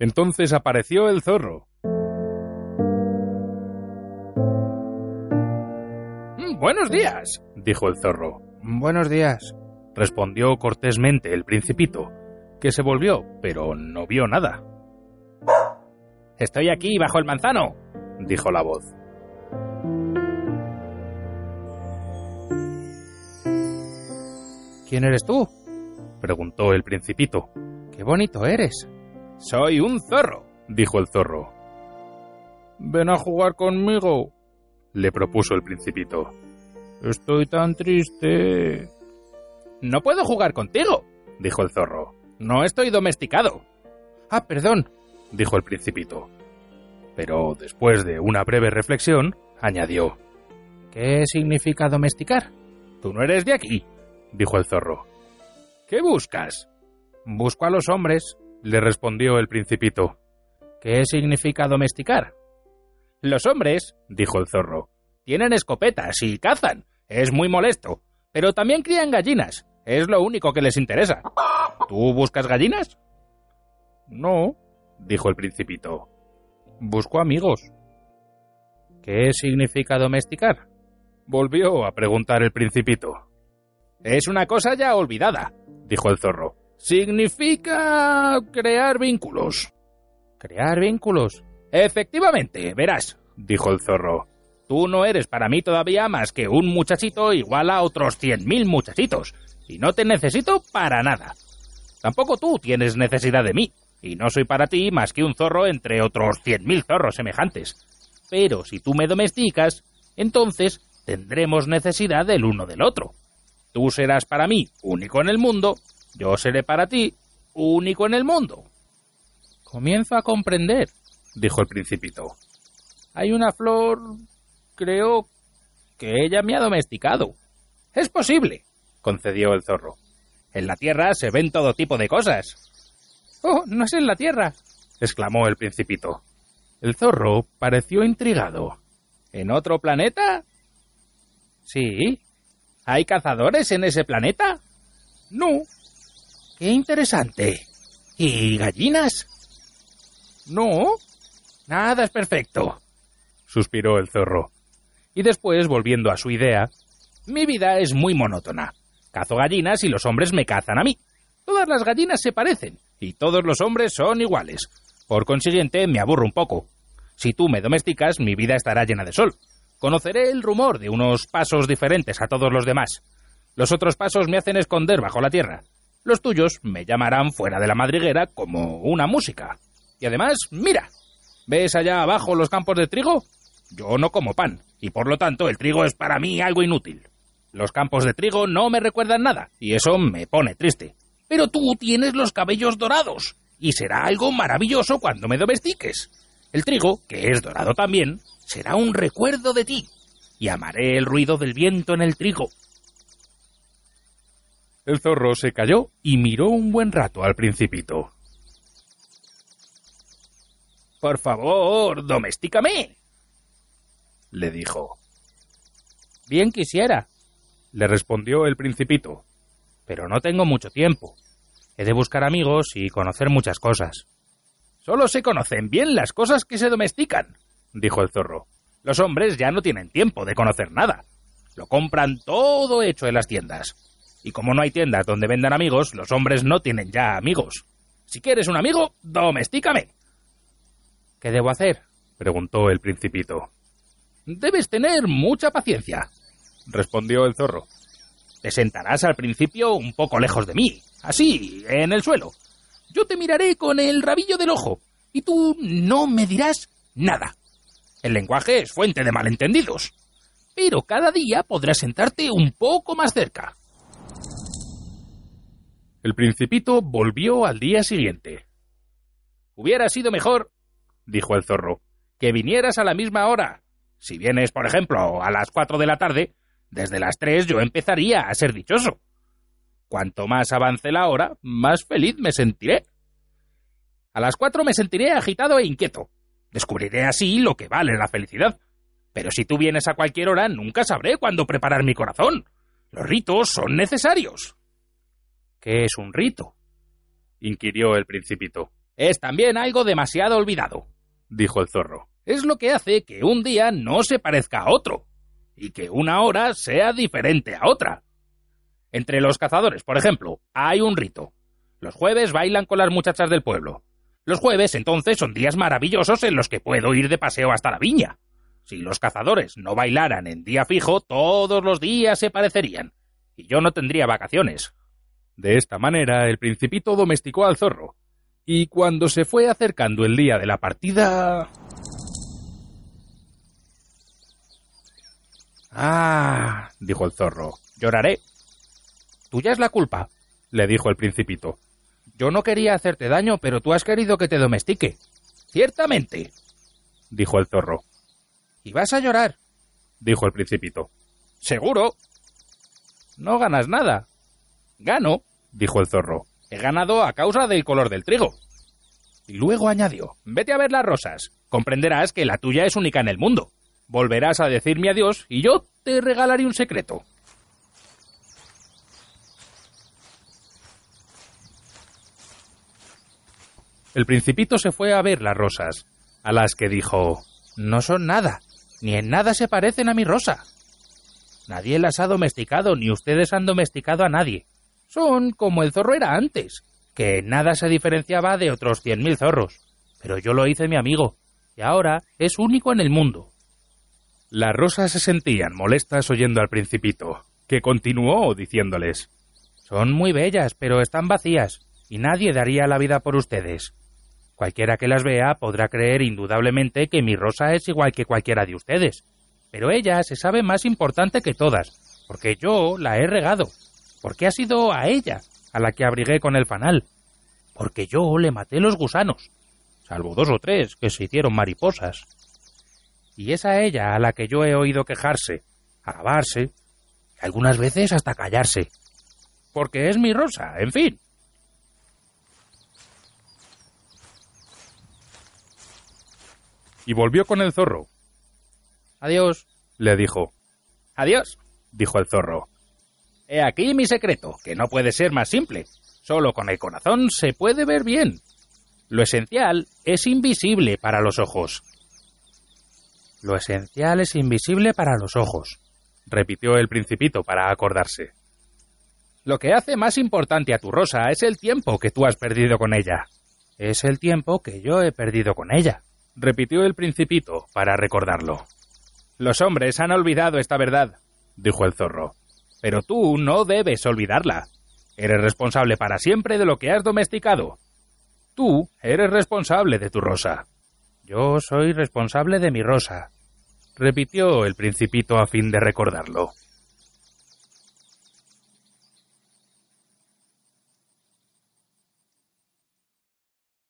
Entonces apareció el zorro. Mm, Buenos días, dijo el zorro. Buenos días, respondió cortésmente el principito, que se volvió, pero no vio nada. Estoy aquí bajo el manzano, dijo la voz. ¿Quién eres tú? preguntó el principito. Qué bonito eres. Soy un zorro, dijo el zorro. Ven a jugar conmigo, le propuso el principito. Estoy tan triste. No puedo jugar contigo, dijo el zorro. No estoy domesticado. Ah, perdón, dijo el principito. Pero después de una breve reflexión, añadió. ¿Qué significa domesticar? Tú no eres de aquí, dijo el zorro. ¿Qué buscas? Busco a los hombres, le respondió el principito. ¿Qué significa domesticar? Los hombres, dijo el zorro, tienen escopetas y cazan. Es muy molesto. Pero también crían gallinas. Es lo único que les interesa. ¿Tú buscas gallinas? No, dijo el principito. Busco amigos. ¿Qué significa domesticar? Volvió a preguntar el principito. Es una cosa ya olvidada, dijo el zorro. Significa crear vínculos. ¿Crear vínculos? Efectivamente, verás, dijo el zorro. Tú no eres para mí todavía más que un muchachito igual a otros cien mil muchachitos, y no te necesito para nada. Tampoco tú tienes necesidad de mí, y no soy para ti más que un zorro entre otros cien mil zorros semejantes. Pero si tú me domesticas, entonces tendremos necesidad del uno del otro. Tú serás para mí único en el mundo, yo seré para ti único en el mundo. Comienzo a comprender, dijo el principito. Hay una flor, creo que ella me ha domesticado. Es posible, concedió el zorro. En la tierra se ven todo tipo de cosas. Oh, no es en la tierra, exclamó el principito. El zorro pareció intrigado. ¿En otro planeta? Sí. ¿Hay cazadores en ese planeta? No. Qué interesante. ¿Y gallinas? No. Nada es perfecto, suspiró el zorro. Y después, volviendo a su idea, mi vida es muy monótona. Cazo gallinas y los hombres me cazan a mí. Todas las gallinas se parecen y todos los hombres son iguales. Por consiguiente, me aburro un poco. Si tú me domesticas, mi vida estará llena de sol. Conoceré el rumor de unos pasos diferentes a todos los demás. Los otros pasos me hacen esconder bajo la tierra. Los tuyos me llamarán fuera de la madriguera como una música. Y además, mira, ¿ves allá abajo los campos de trigo? Yo no como pan, y por lo tanto el trigo es para mí algo inútil. Los campos de trigo no me recuerdan nada, y eso me pone triste. Pero tú tienes los cabellos dorados, y será algo maravilloso cuando me domestiques. El trigo, que es dorado también, será un recuerdo de ti, y amaré el ruido del viento en el trigo. El zorro se calló y miró un buen rato al principito. Por favor, domésticame, le dijo. Bien quisiera, le respondió el principito. Pero no tengo mucho tiempo. He de buscar amigos y conocer muchas cosas. Solo se conocen bien las cosas que se domestican, dijo el zorro. Los hombres ya no tienen tiempo de conocer nada. Lo compran todo hecho en las tiendas. Y como no hay tiendas donde vendan amigos, los hombres no tienen ya amigos. Si quieres un amigo, domestícame. ¿Qué debo hacer? preguntó el principito. Debes tener mucha paciencia, respondió el zorro. Te sentarás al principio un poco lejos de mí, así, en el suelo. Yo te miraré con el rabillo del ojo, y tú no me dirás nada. El lenguaje es fuente de malentendidos. Pero cada día podrás sentarte un poco más cerca. El principito volvió al día siguiente. Hubiera sido mejor, dijo el zorro, que vinieras a la misma hora. Si vienes, por ejemplo, a las cuatro de la tarde, desde las tres yo empezaría a ser dichoso. Cuanto más avance la hora, más feliz me sentiré. A las cuatro me sentiré agitado e inquieto. Descubriré así lo que vale la felicidad. Pero si tú vienes a cualquier hora, nunca sabré cuándo preparar mi corazón. Los ritos son necesarios. ¿Qué es un rito? inquirió el principito. es también algo demasiado olvidado, dijo el zorro. Es lo que hace que un día no se parezca a otro, y que una hora sea diferente a otra. Entre los cazadores, por ejemplo, hay un rito. Los jueves bailan con las muchachas del pueblo. Los jueves, entonces, son días maravillosos en los que puedo ir de paseo hasta la viña. Si los cazadores no bailaran en día fijo, todos los días se parecerían, y yo no tendría vacaciones. De esta manera, el principito domesticó al zorro, y cuando se fue acercando el día de la partida... Ah, dijo el zorro, lloraré. Tuya es la culpa, le dijo el principito. Yo no quería hacerte daño, pero tú has querido que te domestique. Ciertamente, dijo el zorro. ¿Y vas a llorar? dijo el principito. Seguro. No ganas nada. Gano, dijo el zorro. He ganado a causa del color del trigo. Y luego añadió, vete a ver las rosas. Comprenderás que la tuya es única en el mundo. Volverás a decirme adiós y yo te regalaré un secreto. El principito se fue a ver las rosas, a las que dijo No son nada, ni en nada se parecen a mi rosa. Nadie las ha domesticado, ni ustedes han domesticado a nadie. Son como el zorro era antes, que nada se diferenciaba de otros cien mil zorros. Pero yo lo hice mi amigo, y ahora es único en el mundo. Las rosas se sentían molestas oyendo al principito, que continuó diciéndoles Son muy bellas, pero están vacías, y nadie daría la vida por ustedes. Cualquiera que las vea podrá creer indudablemente que mi rosa es igual que cualquiera de ustedes, pero ella se sabe más importante que todas, porque yo la he regado, porque ha sido a ella a la que abrigué con el fanal, porque yo le maté los gusanos, salvo dos o tres que se hicieron mariposas. Y es a ella a la que yo he oído quejarse, alabarse, y algunas veces hasta callarse, porque es mi rosa, en fin. y volvió con el zorro. Adiós, le dijo. Adiós, dijo el zorro. He aquí mi secreto, que no puede ser más simple. Solo con el corazón se puede ver bien. Lo esencial es invisible para los ojos. Lo esencial es invisible para los ojos, repitió el principito para acordarse. Lo que hace más importante a tu rosa es el tiempo que tú has perdido con ella. Es el tiempo que yo he perdido con ella repitió el principito para recordarlo. Los hombres han olvidado esta verdad, dijo el zorro. Pero tú no debes olvidarla. Eres responsable para siempre de lo que has domesticado. Tú eres responsable de tu rosa. Yo soy responsable de mi rosa, repitió el principito a fin de recordarlo.